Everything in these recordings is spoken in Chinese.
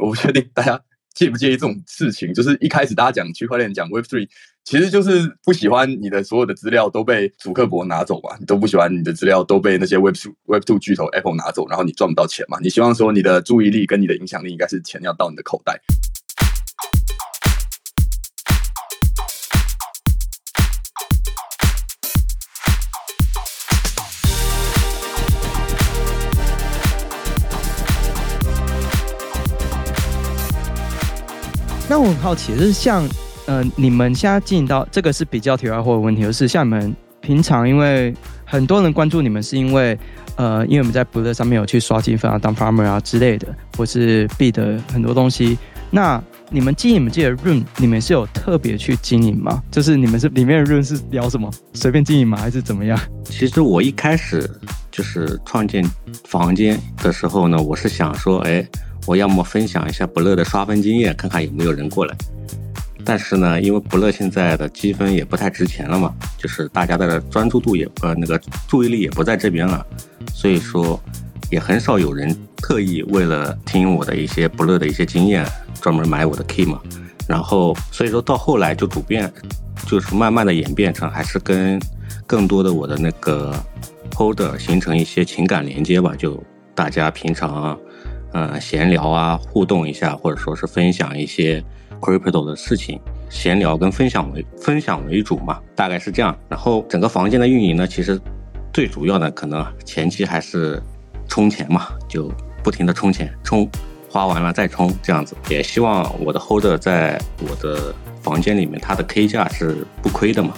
我不确定大家介不介意这种事情。就是一开始大家讲区块链讲 Web Three，其实就是不喜欢你的所有的资料都被主客博拿走嘛，你都不喜欢你的资料都被那些 Web Two Web Two 巨头 Apple 拿走，然后你赚不到钱嘛。你希望说你的注意力跟你的影响力应该是钱要到你的口袋。那我很好奇，就是像呃，你们现在经营到这个是比较题外话的问题，就是像你们平常，因为很多人关注你们，是因为呃，因为我们在 b 乐上面有去刷积分啊、当 farmer 啊之类的，或是 B 的很多东西。那你们经营你们自己的 room，你们是有特别去经营吗？就是你们是里面的 room 是聊什么？随便经营吗？还是怎么样？其实我一开始就是创建房间的时候呢，我是想说，哎。我要么分享一下不乐的刷分经验，看看有没有人过来。但是呢，因为不乐现在的积分也不太值钱了嘛，就是大家的专注度也呃那个注意力也不在这边了，所以说也很少有人特意为了听我的一些不乐的一些经验，专门买我的 key 嘛。然后所以说到后来就主变，就是慢慢的演变成还是跟更多的我的那个 holder 形成一些情感连接吧，就大家平常。呃，闲聊啊，互动一下，或者说是分享一些 crypto 的事情，闲聊跟分享为分享为主嘛，大概是这样。然后整个房间的运营呢，其实最主要的可能前期还是充钱嘛，就不停的充钱，充花完了再充这样子。也希望我的 holder 在我的房间里面，他的 K 价是不亏的嘛，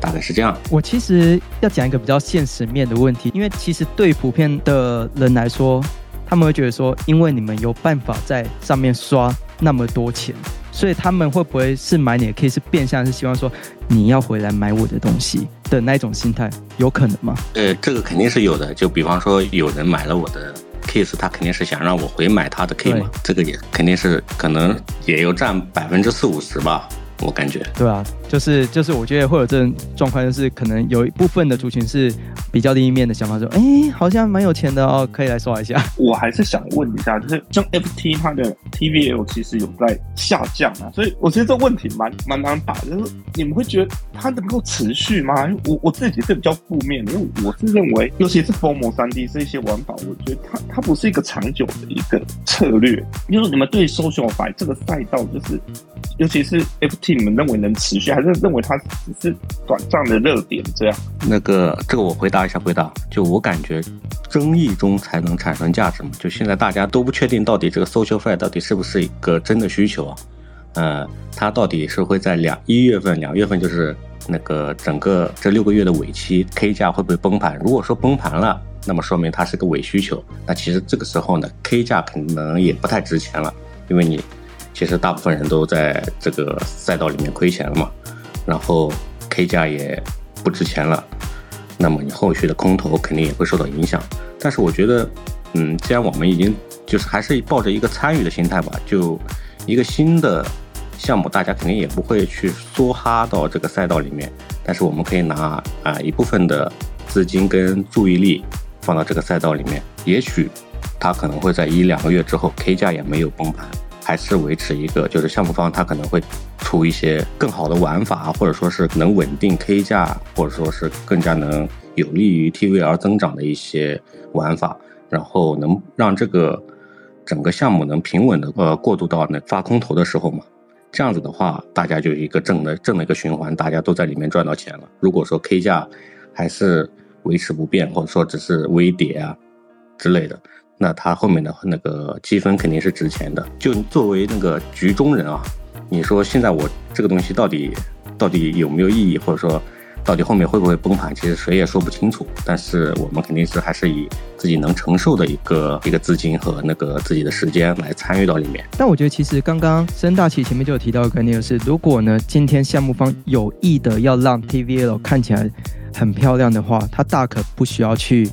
大概是这样。我其实要讲一个比较现实面的问题，因为其实对普遍的人来说。他们会觉得说，因为你们有办法在上面刷那么多钱，所以他们会不会是买你的 case 变相是希望说你要回来买我的东西的那种心态，有可能吗？呃，这个肯定是有的。就比方说有人买了我的 case，他肯定是想让我回买他的 case 嘛，这个也肯定是可能也有占百分之四五十吧。我感觉，对啊，就是就是，我觉得会有这种状况，就是可能有一部分的族群是比较另一面的想法，说，哎，好像蛮有钱的哦，可以来刷一下。我还是想问一下，就是像 FT 它的 TVL 其实有在下降啊，所以我觉得这问题蛮蛮难打，就是你们会觉得它能够持续吗？我我自己是比较负面的，因为我是认为，尤其是 Formal 三 D 这些玩法，我觉得它它不是一个长久的一个策略，因为你们对 Social Fi 这个赛道，就是尤其是 FT。你们认为能持续，还是认认为它只是短暂的热点？这样？那个，这个我回答一下，回答。就我感觉，争议中才能产生价值嘛。就现在大家都不确定，到底这个 social fi 到底是不是一个真的需求啊？呃，它到底是会在两一月份、两月份，就是那个整个这六个月的尾期，K 价会不会崩盘？如果说崩盘了，那么说明它是个伪需求。那其实这个时候呢，K 价可能也不太值钱了，因为你。其实大部分人都在这个赛道里面亏钱了嘛，然后 K 价也不值钱了，那么你后续的空投肯定也会受到影响。但是我觉得，嗯，既然我们已经就是还是抱着一个参与的心态吧，就一个新的项目，大家肯定也不会去梭哈到这个赛道里面。但是我们可以拿啊一部分的资金跟注意力放到这个赛道里面，也许它可能会在一两个月之后 K 价也没有崩盘。还是维持一个，就是项目方他可能会出一些更好的玩法，或者说是能稳定 K 价，或者说是更加能有利于 TVL 增长的一些玩法，然后能让这个整个项目能平稳的呃过渡到那发空投的时候嘛。这样子的话，大家就一个正的正的一个循环，大家都在里面赚到钱了。如果说 K 价还是维持不变，或者说只是微跌啊之类的。那他后面的那个积分肯定是值钱的。就作为那个局中人啊，你说现在我这个东西到底到底有没有意义，或者说到底后面会不会崩盘，其实谁也说不清楚。但是我们肯定是还是以自己能承受的一个一个资金和那个自己的时间来参与到里面。但我觉得其实刚刚申大奇前面就有提到一个概念，是如果呢今天项目方有意的要让 TVL 看起来很漂亮的话，他大可不需要去。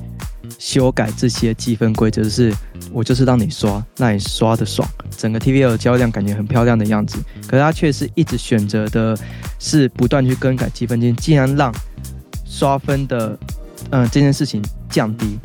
修改这些积分规则是，我就是让你刷，让你刷的爽，整个 TVL 交易量感觉很漂亮的样子。可是他却是一直选择的是不断去更改积分金，竟然让刷分的，嗯，这件事情降低。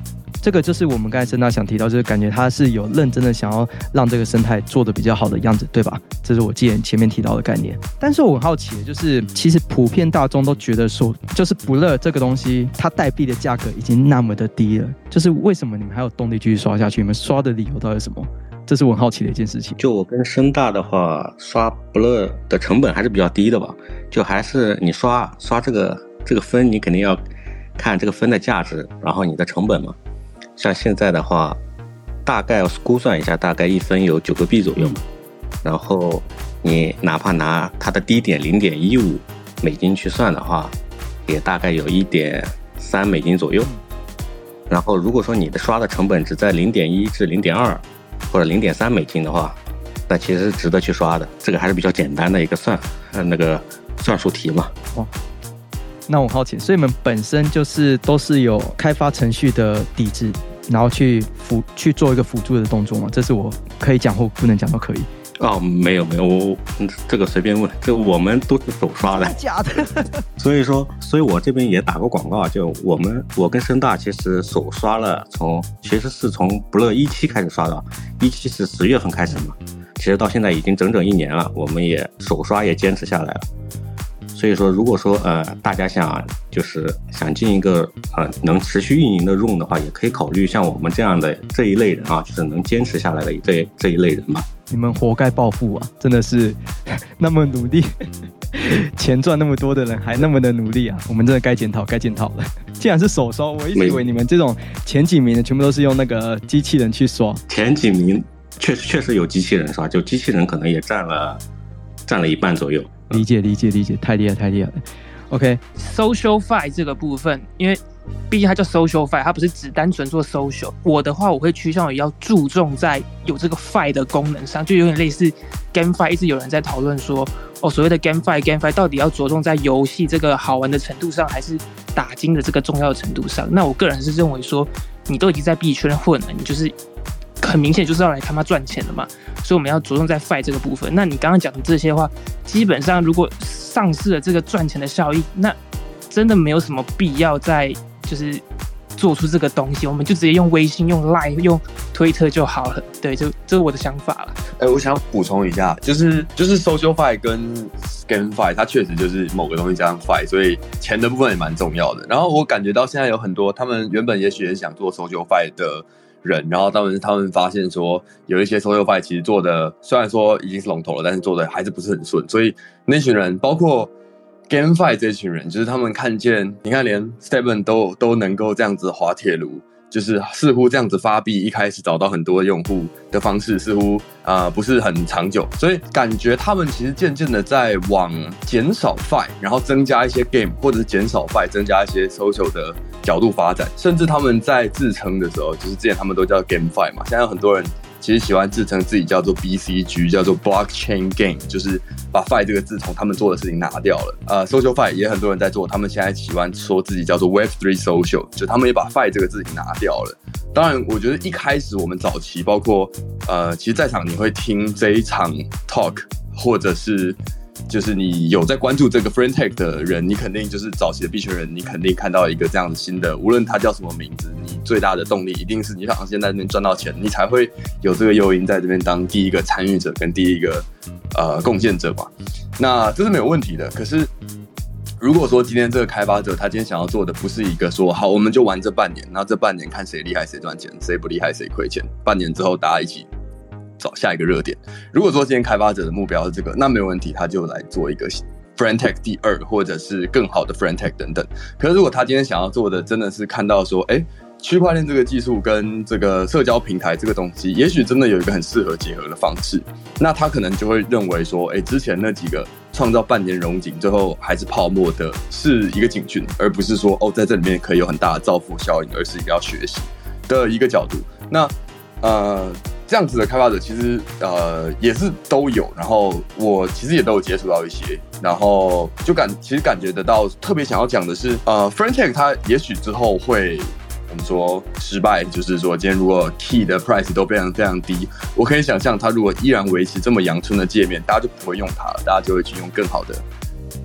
这个就是我们刚才申大想提到，就是感觉他是有认真的想要让这个生态做的比较好的样子，对吧？这是我记得前面提到的概念。但是我很好奇的就是，其实普遍大众都觉得说，就是不乐这个东西，它代币的价格已经那么的低了，就是为什么你们还有动力继续刷下去？你们刷的理由到底是什么？这是我很好奇的一件事情。就我跟深大的话，刷不乐的成本还是比较低的吧？就还是你刷刷这个这个分，你肯定要看这个分的价值，然后你的成本嘛。像现在的话，大概估算一下，大概一分有九个币左右嘛。然后你哪怕拿它的低点零点一五美金去算的话，也大概有一点三美金左右。然后如果说你的刷的成本只在零点一至零点二。或者零点三美金的话，那其实是值得去刷的。这个还是比较简单的一个算，呃，那个算术题嘛。哦，那我好奇，所以你们本身就是都是有开发程序的底子，然后去辅去做一个辅助的动作吗？这是我可以讲或不能讲都可以。哦，没有没有，我这个随便问，这我们都是手刷的，假的。所以说，所以我这边也打个广告啊，就我们我跟深大其实手刷了，从其实是从不乐一期开始刷的，一期是十月份开始嘛，其实到现在已经整整一年了，我们也手刷也坚持下来了。所以说，如果说呃大家想就是想进一个呃能持续运营的 room 的话，也可以考虑像我们这样的这一类人啊，就是能坚持下来的这这一类人嘛。你们活该暴富啊！真的是 那么努力，钱赚那么多的人还那么的努力啊！我们真的该检讨，该检讨了。既然是手刷，我一直以为你们这种前几名的全部都是用那个机器人去刷。前几名确实确实有机器人刷，就机器人可能也占了占了一半左右。理解理解理解，太厉害太厉害了。OK，social fi 这个部分，因为毕竟它叫 social fi，它不是只单纯做 social。我的话，我会趋向于要注重在有这个 fi 的功能上，就有点类似 game fi。一直有人在讨论说，哦，所谓的 game fi，game fi 到底要着重在游戏这个好玩的程度上，还是打金的这个重要程度上？那我个人是认为说，你都已经在币圈混了，你就是很明显就是要来他妈赚钱的嘛。所以我们要着重在 fi 这个部分。那你刚刚讲的这些话，基本上如果丧失了这个赚钱的效益，那真的没有什么必要再就是做出这个东西。我们就直接用微信、用 Line、用推特就好了。对，就这是我的想法了。哎，我想补充一下，就是就是 social fi 跟 game fi，它确实就是某个东西加上 fi，所以钱的部分也蛮重要的。然后我感觉到现在有很多他们原本也许也想做 social fi 的。人，然后他们他们发现说，有一些 social fi 其实做的虽然说已经是龙头了，但是做的还是不是很顺。所以那群人，包括 game five 这群人，就是他们看见，你看连 stephen 都都能够这样子滑铁卢。就是似乎这样子发币，一开始找到很多用户的方式，似乎啊不是很长久，所以感觉他们其实渐渐的在往减少 fi，然后增加一些 game，或者是减少 fi，增加一些 social 的角度发展，甚至他们在自称的时候，就是之前他们都叫 game fi 嘛，现在有很多人。其实喜欢自称自己叫做 BCG，叫做 Blockchain Game，就是把 Fi 这个字从他们做的事情拿掉了。呃，Social Fi 也很多人在做，他们现在喜欢说自己叫做 Web3 Social，就他们也把 Fi 这个字拿掉了。当然，我觉得一开始我们早期，包括呃，其实在场你会听这一场 Talk，或者是。就是你有在关注这个 Friend Tech 的人，你肯定就是早期的币圈人，你肯定看到一个这样子新的，无论它叫什么名字，你最大的动力一定是你想现在这边赚到钱，你才会有这个诱因在这边当第一个参与者跟第一个呃贡献者吧。那这是没有问题的。可是如果说今天这个开发者他今天想要做的不是一个说好我们就玩这半年，那这半年看谁厉害谁赚钱，谁不厉害谁亏钱，半年之后大家一起。下一个热点。如果说今天开发者的目标是这个，那没有问题，他就来做一个 Friend Tech 第二，或者是更好的 Friend Tech 等等。可是如果他今天想要做的真的是看到说，哎，区块链这个技术跟这个社交平台这个东西，也许真的有一个很适合结合的方式，那他可能就会认为说，哎，之前那几个创造半年融景，最后还是泡沫的，是一个警讯，而不是说哦，在这里面可以有很大的造福效应，而是一个要学习的一个角度。那呃。这样子的开发者其实呃也是都有，然后我其实也都有接触到一些，然后就感其实感觉得到，特别想要讲的是，呃 f r e n t e c h 它也许之后会我们说失败，就是说今天如果 Key 的 Price 都非常非常低，我可以想象它如果依然维持这么阳春的界面，大家就不会用它了，大家就会去用更好的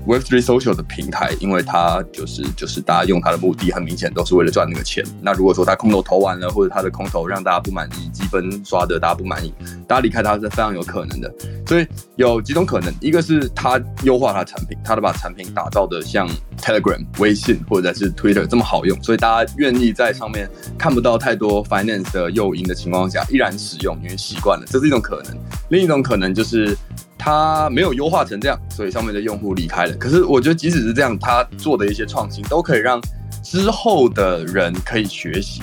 Web3 Social 的平台，因为它就是就是大家用它的目的很明显都是为了赚那个钱。那如果说它空投投完了，或者它的空投让大家不满意，积分刷的大家不满意，大家离开它是非常有可能的。所以有几种可能，一个是它优化它产品，它把产品打造的像 Telegram、微信或者是 Twitter 这么好用，所以大家愿意在上面看不到太多 finance 的诱因的情况下，依然使用，因为习惯了，这是一种可能。另一种可能就是它没有优化成这样，所以上面的用户离开了。可是我觉得即使是这样，它做的一些创新都可以让之后的人可以学习。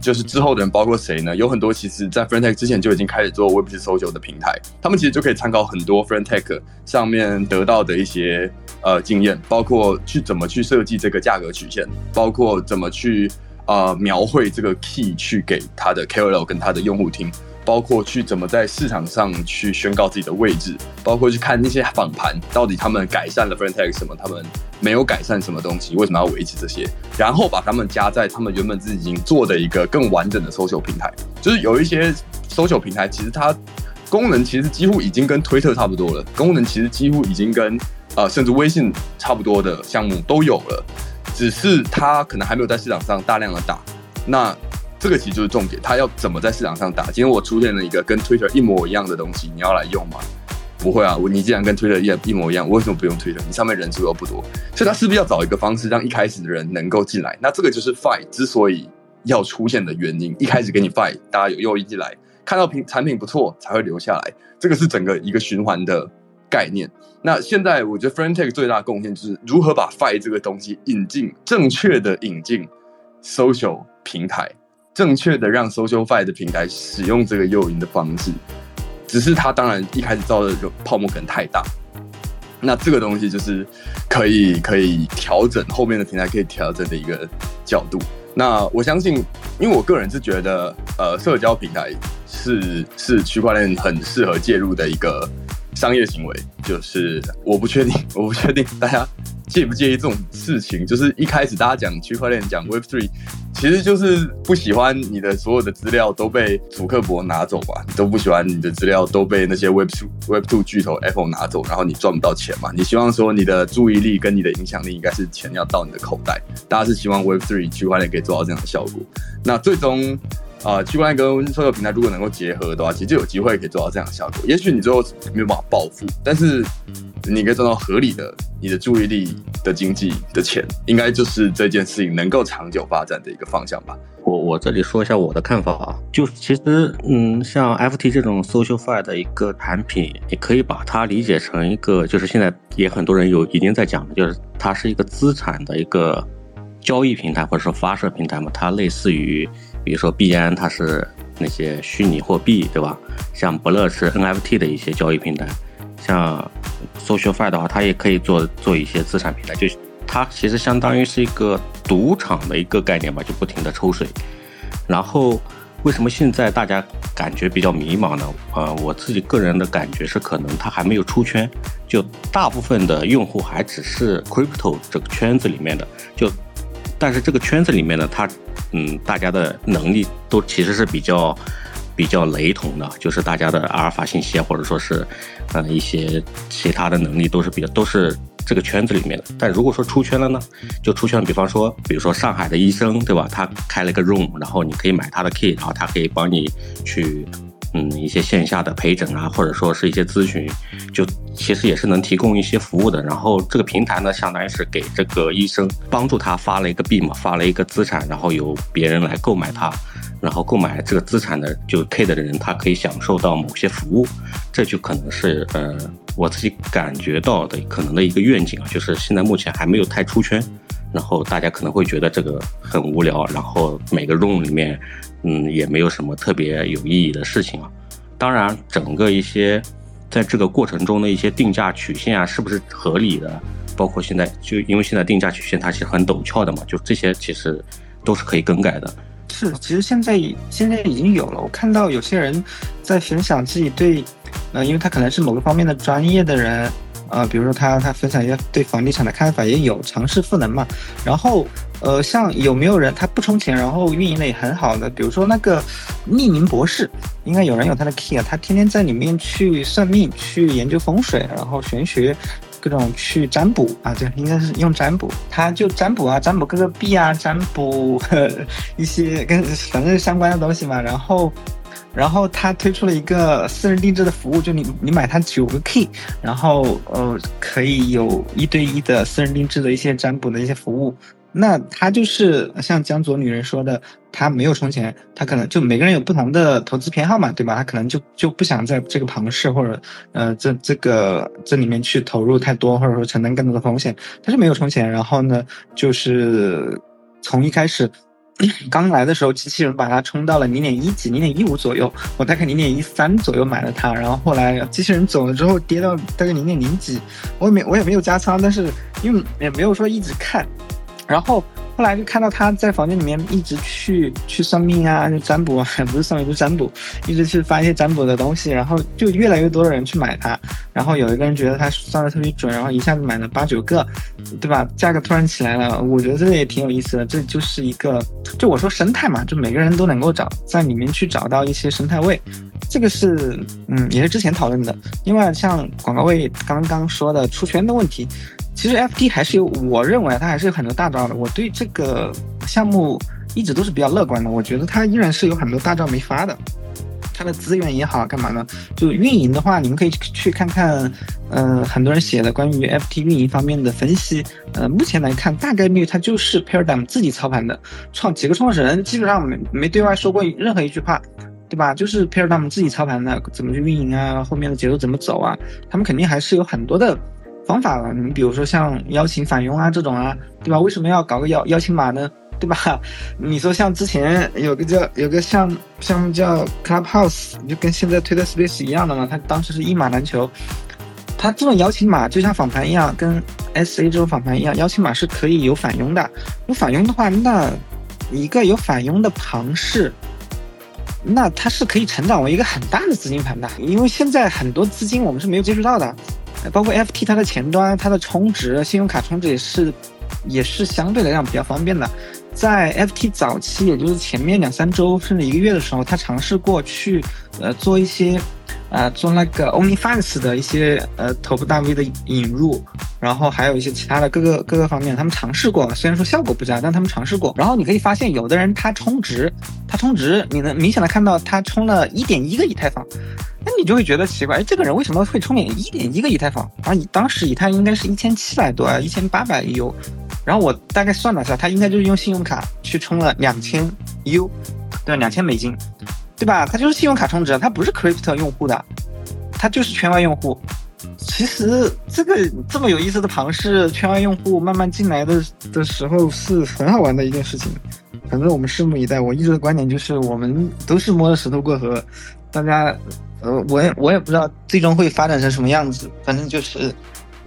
就是之后的人包括谁呢？有很多其实，在 f r e n t e c h 之前就已经开始做 Web3 Social 的平台，他们其实就可以参考很多 f r e n t e c h 上面得到的一些呃经验，包括去怎么去设计这个价格曲线，包括怎么去呃描绘这个 Key 去给他的 KOL 跟他的用户听。包括去怎么在市场上去宣告自己的位置，包括去看那些访盘，到底他们改善了 f r e n t e x 什么，他们没有改善什么东西，为什么要维持这些？然后把他们加在他们原本自己已经做的一个更完整的搜索平台。就是有一些搜索平台，其实它功能其实几乎已经跟推特差不多了，功能其实几乎已经跟呃甚至微信差不多的项目都有了，只是它可能还没有在市场上大量的打。那这个其实就是重点，它要怎么在市场上打？今天我出现了一个跟 Twitter 一模一样的东西，你要来用吗？不会啊，我你既然跟 Twitter 一一模一样，我为什么不用 Twitter？你上面人数又不多，所以他是不是要找一个方式让一开始的人能够进来？那这个就是 Fi 之所以要出现的原因。一开始给你 Fi，大家有诱因进来，看到品产品不错才会留下来，这个是整个一个循环的概念。那现在我觉得 f r e n t e c h 最大贡献就是如何把 Fi 这个东西引进，正确的引进 Social 平台。正确的让 SocialFi 的平台使用这个诱因的方式，只是它当然一开始造的泡沫可能太大，那这个东西就是可以可以调整后面的平台可以调整的一个角度。那我相信，因为我个人是觉得，呃，社交平台是是区块链很适合介入的一个商业行为。就是我不确定，我不确定大家介不介意这种事情。就是一开始大家讲区块链讲 Web Three。其实就是不喜欢你的所有的资料都被祖克伯拿走吧，你都不喜欢你的资料都被那些 Web Two Web Two 巨头 Apple 拿走，然后你赚不到钱嘛？你希望说你的注意力跟你的影响力应该是钱要到你的口袋，大家是希望 Web Three 区块链可以做到这样的效果。那最终啊，区块链跟所有平台如果能够结合的话，其实就有机会可以做到这样的效果。也许你最后没有办法暴富，但是你可以赚到合理的你的注意力。的经济的钱，应该就是这件事情能够长久发展的一个方向吧。我我这里说一下我的看法啊，就其实嗯，像 FT 这种 SocialFi 的一个产品，你可以把它理解成一个，就是现在也很多人有已经在讲的，就是它是一个资产的一个交易平台或者说发射平台嘛。它类似于，比如说币安，它是那些虚拟货币，对吧？像伯乐是 NFT 的一些交易平台。像 SocialFi 的话，它也可以做做一些资产平台，就它其实相当于是一个赌场的一个概念吧，就不停的抽水。然后为什么现在大家感觉比较迷茫呢？呃，我自己个人的感觉是，可能它还没有出圈，就大部分的用户还只是 Crypto 这个圈子里面的，就但是这个圈子里面呢，它嗯，大家的能力都其实是比较。比较雷同的，就是大家的阿尔法信息啊，或者说是，呃，一些其他的能力都是比较都是这个圈子里面的。但如果说出圈了呢，就出圈，比方说，比如说上海的医生，对吧？他开了个 room，然后你可以买他的 key，然后他可以帮你去。嗯，一些线下的陪诊啊，或者说是一些咨询，就其实也是能提供一些服务的。然后这个平台呢，相当于是给这个医生帮助他发了一个币嘛，发了一个资产，然后由别人来购买它，然后购买这个资产的就 K 的人，他可以享受到某些服务。这就可能是呃我自己感觉到的可能的一个愿景啊，就是现在目前还没有太出圈。然后大家可能会觉得这个很无聊，然后每个 room 里面，嗯，也没有什么特别有意义的事情啊。当然，整个一些在这个过程中的一些定价曲线啊，是不是合理的？包括现在就因为现在定价曲线它其实很陡峭的嘛，就这些其实都是可以更改的。是，其实现在现在已经有了。我看到有些人在分享自己对，呃，因为他可能是某个方面的专业的人。啊，比如说他他分享一下对房地产的看法，也有尝试赋能嘛。然后，呃，像有没有人他不充钱，然后运营的也很好的？比如说那个匿名博士，应该有人有他的 key 啊，他天天在里面去算命，去研究风水，然后玄学，各种去占卜啊，对，应该是用占卜，他就占卜啊，占卜各个币啊，占卜 一些跟反正相关的东西嘛。然后，然后他推出了一个私人定制的服务，就你你买它九个 key，然后呃可以有一对一的私人定制的一些占卜的一些服务。那他就是像江左女人说的，他没有充钱，他可能就每个人有不同的投资偏好嘛，对吧？他可能就就不想在这个庞氏或者呃这这个这里面去投入太多，或者说承担更多的风险，他是没有充钱。然后呢，就是从一开始 刚来的时候，机器人把它冲到了零点一几、零点一五左右，我大概零点一三左右买了它。然后后来机器人走了之后，跌到大概零点零几，我也没我也没有加仓，但是因为也没有说一直看。然后后来就看到他在房间里面一直去去算命啊，就占卜，不是算命，就占卜，一直去发一些占卜的东西，然后就越来越多的人去买它。然后有一个人觉得他算的特别准，然后一下子买了八九个，对吧？价格突然起来了，我觉得这个也挺有意思的。这就是一个，就我说生态嘛，就每个人都能够找在里面去找到一些生态位，这个是嗯，也是之前讨论的。另外像广告位刚刚说的出圈的问题。其实 FT 还是有，我认为它还是有很多大招的。我对这个项目一直都是比较乐观的。我觉得它依然是有很多大招没发的，它的资源也好，干嘛呢？就运营的话，你们可以去看看，呃，很多人写的关于 FT 运营方面的分析。呃，目前来看，大概率它就是 Paradigm 自己操盘的，创几个创始人基本上没没对外说过任何一句话，对吧？就是 Paradigm 自己操盘的，怎么去运营啊？后面的节奏怎么走啊？他们肯定还是有很多的。方法了，你比如说像邀请返佣啊这种啊，对吧？为什么要搞个邀邀请码呢？对吧？你说像之前有个叫有个像项目叫 Clubhouse，就跟现在 Twitter Space 一样的嘛，它当时是一码难求。它这种邀请码就像访谈一样，跟 SA 这种访谈一样，邀请码是可以有返佣的。有返佣的话，那一个有返佣的庞氏，那它是可以成长为一个很大的资金盘的，因为现在很多资金我们是没有接触到的。包括 FT 它的前端，它的充值，信用卡充值也是，也是相对来讲比较方便的。在 FT 早期，也就是前面两三周甚至一个月的时候，他尝试过去，呃，做一些，呃，做那个 OnlyFans 的一些呃头部大 V 的引入，然后还有一些其他的各个各个方面，他们尝试过，虽然说效果不佳，但他们尝试过。然后你可以发现，有的人他充值，他充值，你能明显的看到他充了一点一个以太坊。那你就会觉得奇怪，哎，这个人为什么会充点一点一个以太坊？而你当时以太应该是一千七百多啊，一千八百 U，然后我大概算了一下，他应该就是用信用卡去充了两千 U，对，两千美金，对吧？他就是信用卡充值，他不是 Crypto 用户的，他就是圈外用户。其实这个这么有意思的庞氏圈外用户慢慢进来的的时候是很好玩的一件事情，反正我们拭目以待。我一直的观点就是，我们都是摸着石头过河，大家。呃，我也我也不知道最终会发展成什么样子，反正就是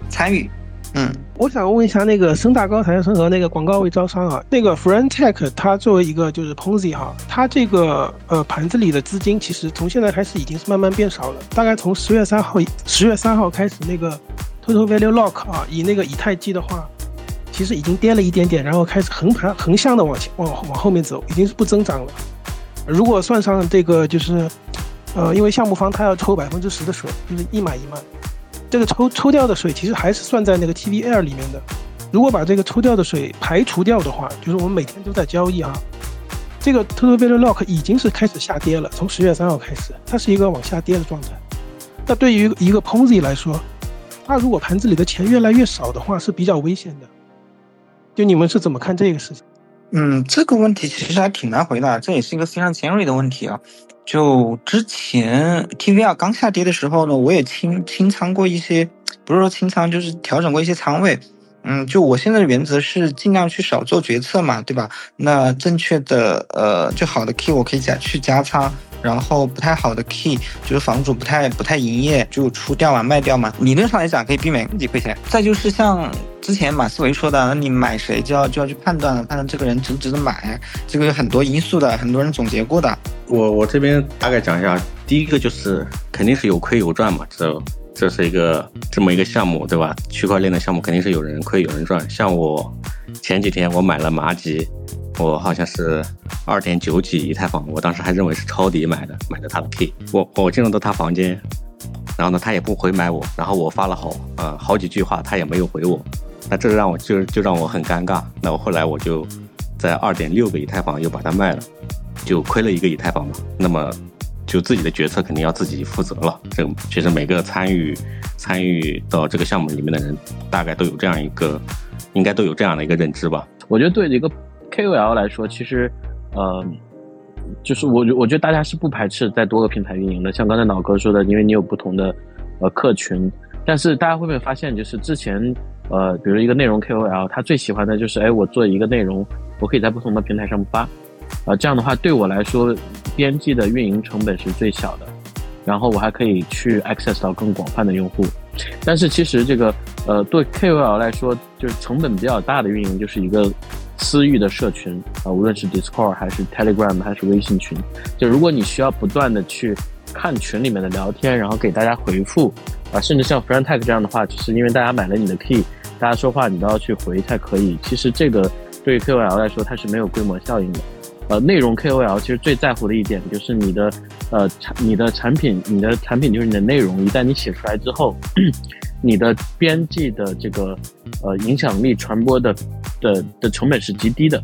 参与。嗯，我想问一下那个深大高谈生和那个广告位招商啊，那个 FriendTech 它作为一个就是 Ponzi 哈，它这个呃盘子里的资金其实从现在开始已经是慢慢变少了，大概从十月三号十月三号开始那个 Total Value Lock 啊，以那个以太计的话，其实已经跌了一点点，然后开始横盘横向的往前往往后面走，已经是不增长了。如果算上这个就是。呃，因为项目方他要抽百分之十的水，就是一买一卖，这个抽抽掉的水其实还是算在那个 TVL 里面的。如果把这个抽掉的水排除掉的话，就是我们每天都在交易啊，这个 Total Value Lock 已经是开始下跌了。从十月三号开始，它是一个往下跌的状态。那对于一个 Ponzi 来说，它如果盘子里的钱越来越少的话，是比较危险的。就你们是怎么看这个事情？嗯，这个问题其实还挺难回答，这也是一个非常尖锐的问题啊。就之前 TVL 刚下跌的时候呢，我也清清仓过一些，不是说清仓，就是调整过一些仓位。嗯，就我现在的原则是尽量去少做决策嘛，对吧？那正确的呃，就好的 K 我可以加去加仓。然后不太好的 key 就是房主不太不太营业就出掉嘛卖掉嘛，理论上来讲可以避免自己亏钱。再就是像之前马思维说的，那你买谁就要就要去判断了，判断这个人值不值得买，这个有很多因素的，很多人总结过的。我我这边大概讲一下，第一个就是肯定是有亏有赚嘛，这这是一个这么一个项目对吧？区块链的项目肯定是有人亏有人赚。像我前几天我买了麻吉。我好像是二点九几以太坊，我当时还认为是抄底买的，买的他的 K。我我进入到他房间，然后呢，他也不回买我，然后我发了好呃好几句话，他也没有回我，那这让我就就让我很尴尬。那我后来我就在二点六个以太坊又把它卖了，就亏了一个以太坊嘛。那么就自己的决策肯定要自己负责了。这其实每个参与参与到这个项目里面的人，大概都有这样一个，应该都有这样的一个认知吧。我觉得对一个 KOL 来说，其实呃。就是我，我觉得大家是不排斥在多个平台运营的。像刚才脑哥说的，因为你有不同的呃客群，但是大家会不会发现，就是之前呃，比如一个内容 KOL，他最喜欢的就是，哎，我做一个内容，我可以在不同的平台上发，啊，这样的话对我来说，编辑的运营成本是最小的，然后我还可以去 access 到更广泛的用户。但是其实这个呃，对 KOL 来说，就是成本比较大的运营，就是一个。私域的社群啊，无论是 Discord 还是 Telegram 还是微信群，就如果你需要不断的去看群里面的聊天，然后给大家回复啊，甚至像 Friend Tag 这样的话，就是因为大家买了你的 Key，大家说话你都要去回才可以。其实这个对于 KOL 来说，它是没有规模效应的。呃，内容 KOL 其实最在乎的一点就是你的呃产你的产品，你的产品就是你的内容，一旦你写出来之后。你的编辑的这个呃影响力传播的的的成本是极低的，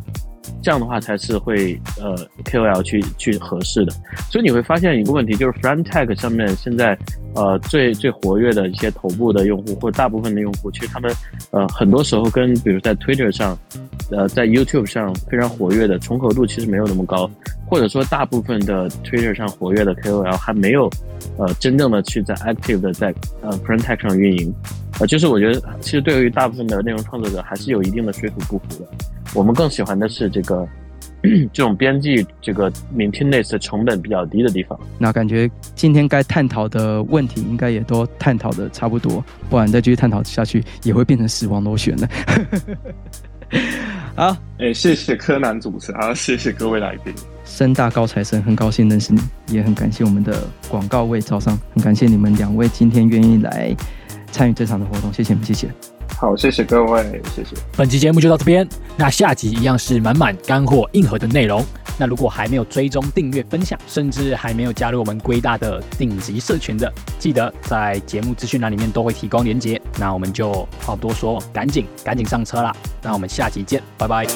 这样的话才是会呃 KOL 去去合适的。所以你会发现一个问题，就是 Friend Tag 上面现在呃最最活跃的一些头部的用户或者大部分的用户，其实他们呃很多时候跟比如在 Twitter 上。呃，在 YouTube 上非常活跃的重合度其实没有那么高，或者说大部分的 Twitter 上活跃的 KOL 还没有，呃，真正的去在 active 的在呃 p r i n t e c 上运营，呃，就是我觉得其实对于大部分的内容创作者还是有一定的水土不服的。我们更喜欢的是这个 这种编辑这个 maintenance 成本比较低的地方。那感觉今天该探讨的问题应该也都探讨的差不多，不然再继续探讨下去也会变成死亡螺旋了。好，哎，谢谢柯南主持，好，谢谢各位来宾，深大高材生，很高兴认识你，也很感谢我们的广告位招商，很感谢你们两位今天愿意来参与这场的活动，谢谢你们，谢谢。好，谢谢各位，谢谢。本期节目就到这边，那下集一样是满满干货、硬核的内容。那如果还没有追踪、订阅、分享，甚至还没有加入我们龟大的顶级社群的，记得在节目资讯栏里面都会提供连结。那我们就话不多说，赶紧赶紧上车啦！那我们下集见，拜拜。